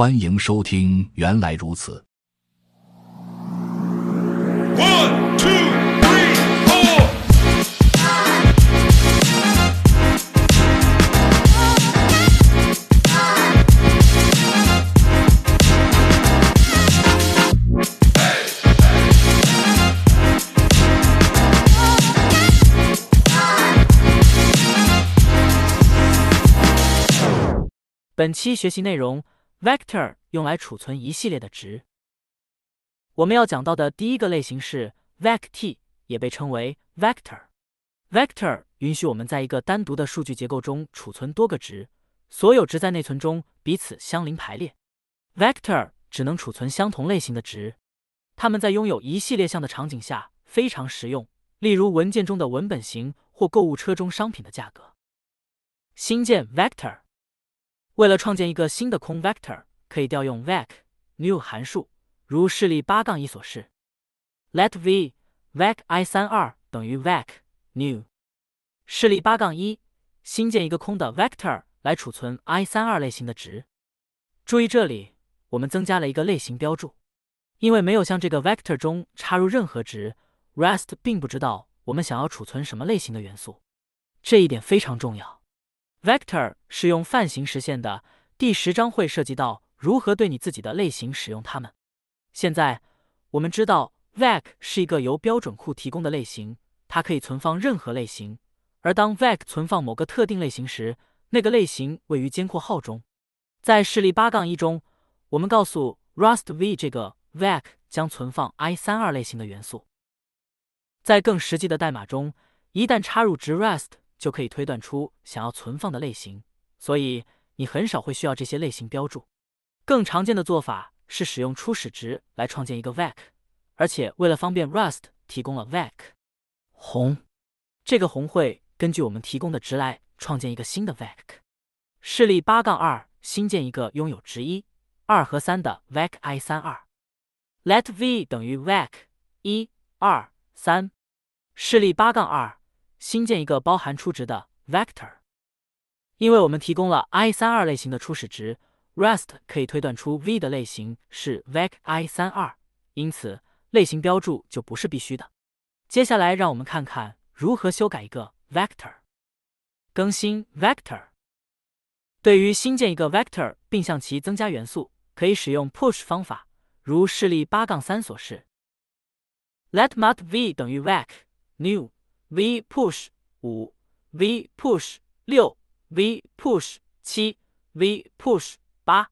欢迎收听，原来如此。本期学习内容：vector 用来储存一系列的值。我们要讲到的第一个类型是 vect，也被称为 vector。vector 允许我们在一个单独的数据结构中储存多个值，所有值在内存中彼此相邻排列。vector 只能储存相同类型的值，它们在拥有一系列项的场景下非常实用，例如文件中的文本型或购物车中商品的价格。新建 vector。为了创建一个新的空 vector，可以调用 vec new 函数，如示例八杠一所示。let v vec i 三二等于 vec new。示例八杠一，新建一个空的 vector 来储存 i 三二类型的值。注意这里，我们增加了一个类型标注，因为没有向这个 vector 中插入任何值，Rest 并不知道我们想要储存什么类型的元素。这一点非常重要。Vector 是用泛型实现的，第十章会涉及到如何对你自己的类型使用它们。现在我们知道，vec 是一个由标准库提供的类型，它可以存放任何类型。而当 vec 存放某个特定类型时，那个类型位于尖括号中。在示例八杠一中，我们告诉 Rust v 这个 vec 将存放 i 三二类型的元素。在更实际的代码中，一旦插入值 Rust。就可以推断出想要存放的类型，所以你很少会需要这些类型标注。更常见的做法是使用初始值来创建一个 vec，而且为了方便 Rust 提供了 vec 红。这个红会根据我们提供的值来创建一个新的 vec。示例八杠二，新建一个拥有值一、二和三的 vec i 三二。Let v 等于 vec 一、二、三。示例八杠二。新建一个包含初值的 vector，因为我们提供了 i 三二类型的初始值，Rust 可以推断出 v 的类型是 vec i 三二，因此类型标注就不是必须的。接下来，让我们看看如何修改一个 vector。更新 vector。对于新建一个 vector 并向其增加元素，可以使用 push 方法，如示例八杠三所示。Let mat v 等于 vec new。V push 五，v push 六，v push 七，v push 八。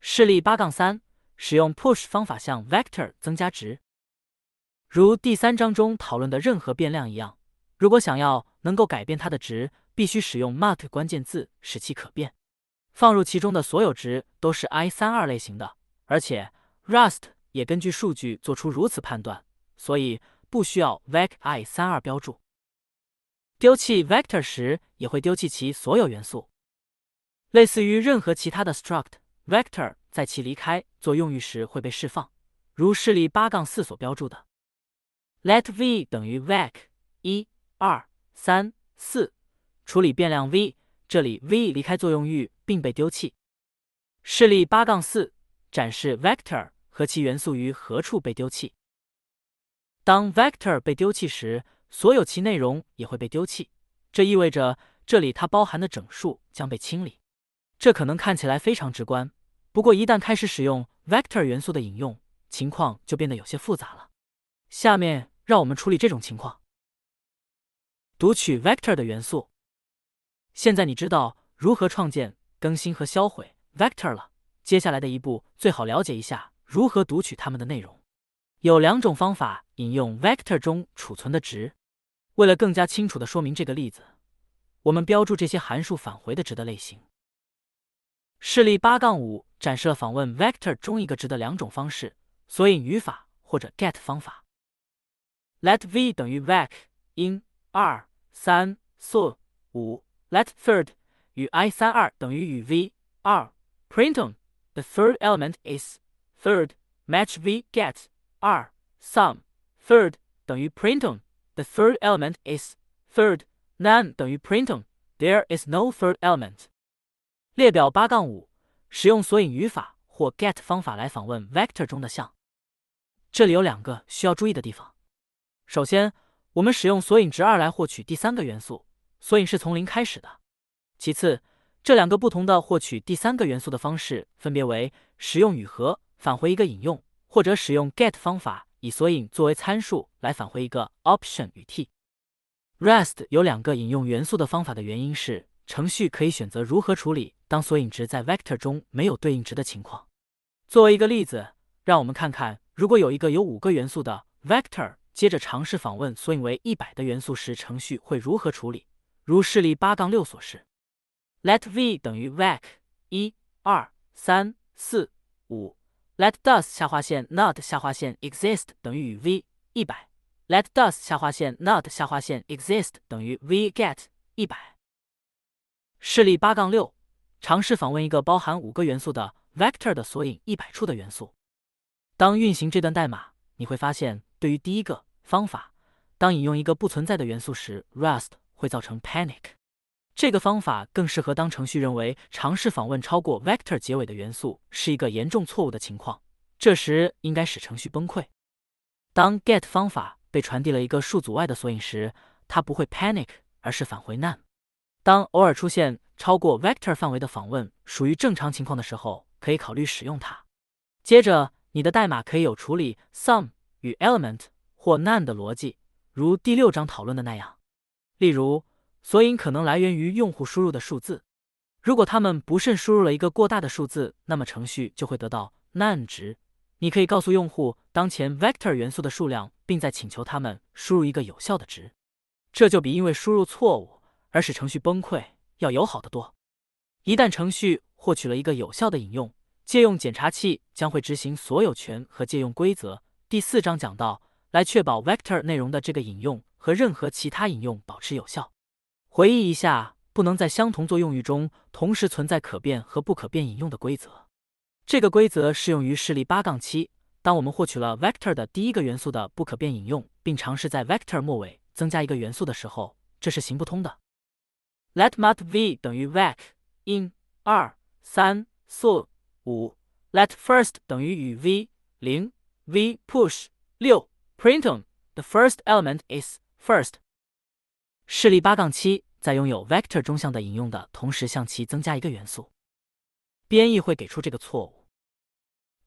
示例八杠三，使用 push 方法向 vector 增加值。如第三章中讨论的任何变量一样，如果想要能够改变它的值，必须使用 mat 关键字使其可变。放入其中的所有值都是 i 三二类型的，而且 Rust 也根据数据做出如此判断，所以。不需要 vec i 三二标注。丢弃 vector 时也会丢弃其所有元素，类似于任何其他的 struct，vector 在其离开做用域时会被释放，如示例八杠四所标注的。Let v 等于 vec 一、二、三、四，处理变量 v，这里 v 离开作用域并被丢弃。示例八杠四展示 vector 和其元素于何处被丢弃。当 vector 被丢弃时，所有其内容也会被丢弃。这意味着这里它包含的整数将被清理。这可能看起来非常直观，不过一旦开始使用 vector 元素的引用，情况就变得有些复杂了。下面让我们处理这种情况：读取 vector 的元素。现在你知道如何创建、更新和销毁 vector 了。接下来的一步，最好了解一下如何读取它们的内容。有两种方法引用 vector 中储存的值。为了更加清楚的说明这个例子，我们标注这些函数返回的值的类型。示例八杠五展示了访问 vector 中一个值的两种方式：索引语法或者 get 方法。Let v 等于 vec in 二三四五。Let third 与 i 三二等于与 v 二。Print on the third element is third match v get 二 sum third 等于 print on the third element is third none 等于 print on there is no third element。列表八杠五使用索引语法或 get 方法来访问 vector 中的项。这里有两个需要注意的地方。首先，我们使用索引值二来获取第三个元素，索引是从零开始的。其次，这两个不同的获取第三个元素的方式分别为使用语和返回一个引用，或者使用 get 方法以索引作为参数来返回一个 option 与 t。REST 有两个引用元素的方法的原因是，程序可以选择如何处理当索引值在 vector 中没有对应值的情况。作为一个例子，让我们看看，如果有一个有五个元素的 vector。接着尝试访问索引为一百的元素时，程序会如何处理？如示例八杠六所示：let v 等于 vec 一二三四五，let does 下划线 not 下划线 exist 等于与 v 一百，let does 下划线 not 下划线 exist 等于 v get 一百。示例八杠六，尝试访问一个包含五个元素的 vector 的索引一百处的元素。当运行这段代码，你会发现，对于第一个。方法：当引用一个不存在的元素时，Rust 会造成 panic。这个方法更适合当程序认为尝试访问超过 vector 结尾的元素是一个严重错误的情况，这时应该使程序崩溃。当 get 方法被传递了一个数组外的索引时，它不会 panic，而是返回 none。当偶尔出现超过 vector 范围的访问属于正常情况的时候，可以考虑使用它。接着，你的代码可以有处理 sum 与 element。或 none 的逻辑，如第六章讨论的那样。例如，索引可能来源于用户输入的数字。如果他们不慎输入了一个过大的数字，那么程序就会得到 none 值。你可以告诉用户当前 vector 元素的数量，并在请求他们输入一个有效的值。这就比因为输入错误而使程序崩溃要友好得多。一旦程序获取了一个有效的引用，借用检查器将会执行所有权和借用规则。第四章讲到。来确保 vector 内容的这个引用和任何其他引用保持有效。回忆一下，不能在相同作用域中同时存在可变和不可变引用的规则。这个规则适用于示例八杠七。当我们获取了 vector 的第一个元素的不可变引用，并尝试在 vector 末尾增加一个元素的时候，这是行不通的。Let mat v 等于 vec in 二三四五。Let first 等于与 v 零 v push 六。Printum, the first element is first. 示例八杠七，在拥有 vector 中项的引用的同时，向其增加一个元素。编译会给出这个错误。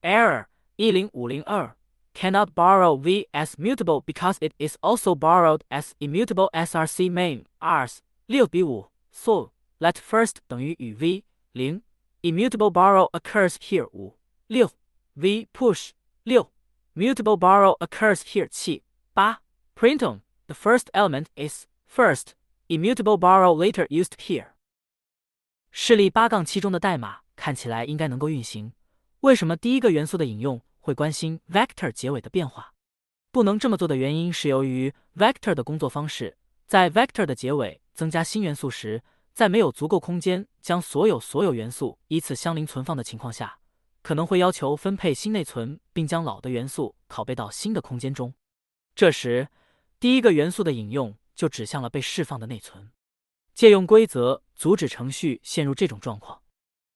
Error 一零五零二 cannot borrow v as mutable because it is also borrowed as immutable src main rs 六比五 so let first 等于与 v 零 immutable borrow occurs here 五六 v push 六 Mutable borrow occurs here. 七八 Printum, the first element is first. Immutable borrow later used here. 示例八杠七中的代码看起来应该能够运行。为什么第一个元素的引用会关心 vector 结尾的变化？不能这么做的原因是由于 vector 的工作方式，在 vector 的结尾增加新元素时，在没有足够空间将所有所有元素依次相邻存放的情况下。可能会要求分配新内存，并将老的元素拷贝到新的空间中。这时，第一个元素的引用就指向了被释放的内存。借用规则阻止程序陷入这种状况。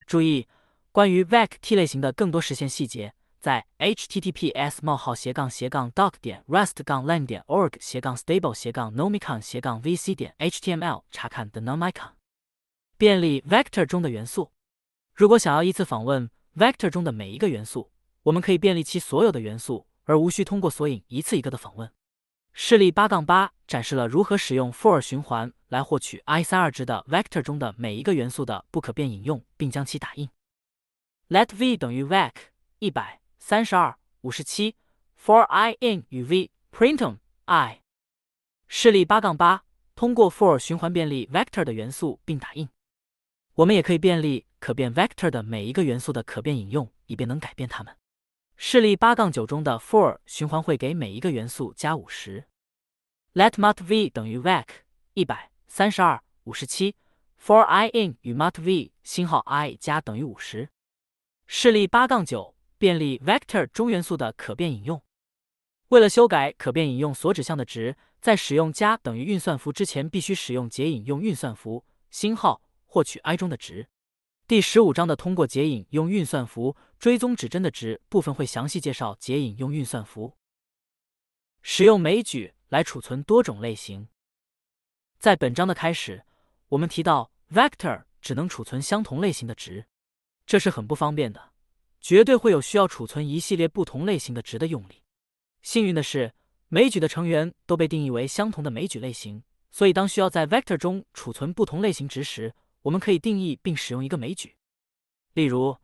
注意，关于 vec t 类型的更多实现细节，在 https: 冒号斜杠斜杠 doc 点 rust 杠 lang 点 org 斜杠 stable 斜杠 nomicon 斜杠 vc 点 html 查看 the nomicon。便利 vector 中的元素。如果想要依次访问。vector 中的每一个元素，我们可以便利其所有的元素，而无需通过索引一次一个的访问。示例八杠八展示了如何使用 for 循环来获取 i 三二值的 vector 中的每一个元素的不可变引用，并将其打印。Let v 等于 vec 一百三十二五十七 for i in 与 v printum i。示例八杠八通过 for 循环便利 vector 的元素并打印。我们也可以便利。可变 vector 的每一个元素的可变引用，以便能改变它们。示例八杠九中的 for 循环会给每一个元素加五十。Let mat v 等于 vec 一百三十二五十七 for i in 与 mat v 星号 i 加等于五十。示例八杠九便利 vector 中元素的可变引用。为了修改可变引用所指向的值，在使用加等于运算符之前，必须使用解引用运算符星号获取 i 中的值。第十五章的通过解引用运算符追踪指针的值部分会详细介绍解引用运算符。使用枚举来储存多种类型。在本章的开始，我们提到 vector 只能储存相同类型的值，这是很不方便的，绝对会有需要储存一系列不同类型的值的用例。幸运的是，枚举的成员都被定义为相同的枚举类型，所以当需要在 vector 中储存不同类型值时，我们可以定义并使用一个枚举。例如，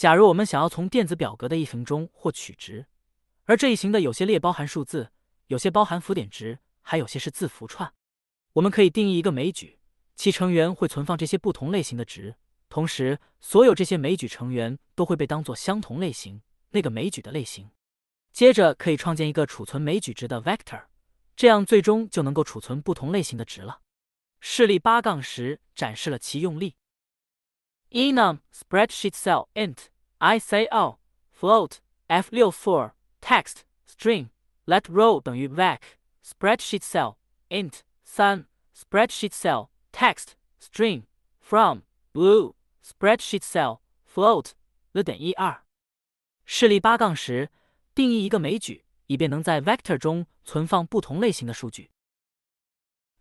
假如我们想要从电子表格的一行中获取值，而这一行的有些列包含数字，有些包含浮点值，还有些是字符串，我们可以定义一个枚举，其成员会存放这些不同类型的值，同时所有这些枚举成员都会被当做相同类型那个枚举的类型。接着可以创建一个储存枚举值的 vector，这样最终就能够储存不同类型的值了。示例八杠十展示了其用例。enum spreadsheet cell int ico float f64 text string let row 等于 vec spreadsheet cell int 三 spreadsheet cell text string from blue spreadsheet cell float the 点一二。示例八杠十定义一个枚举，以便能在 vector 中存放不同类型的数据。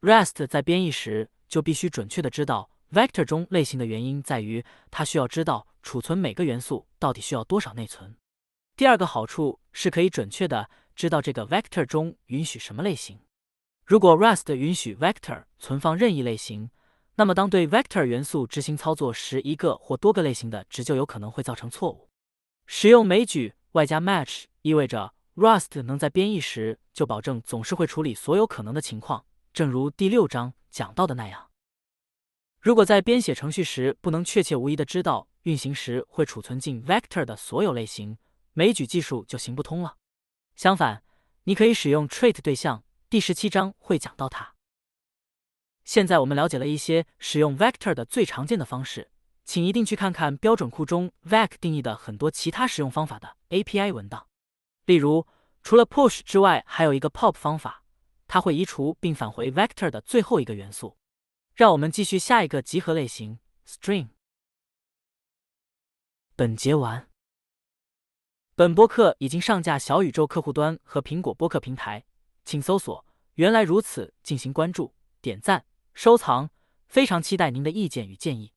Rest 在编译时就必须准确的知道 vector 中类型的原因在于它需要知道储存每个元素到底需要多少内存。第二个好处是可以准确的知道这个 vector 中允许什么类型。如果 Rust 允许 vector 存放任意类型，那么当对 vector 元素执行操作时，一个或多个类型的值就有可能会造成错误。使用枚举外加 match 意味着 Rust 能在编译时就保证总是会处理所有可能的情况。正如第六章讲到的那样，如果在编写程序时不能确切无疑的知道运行时会储存进 vector 的所有类型，枚举技术就行不通了。相反，你可以使用 trait 对象，第十七章会讲到它。现在我们了解了一些使用 vector 的最常见的方式，请一定去看看标准库中 vec 定义的很多其他使用方法的 API 文档。例如，除了 push 之外，还有一个 pop 方法。它会移除并返回 vector 的最后一个元素。让我们继续下一个集合类型 string。本节完。本播客已经上架小宇宙客户端和苹果播客平台，请搜索“原来如此”进行关注、点赞、收藏。非常期待您的意见与建议。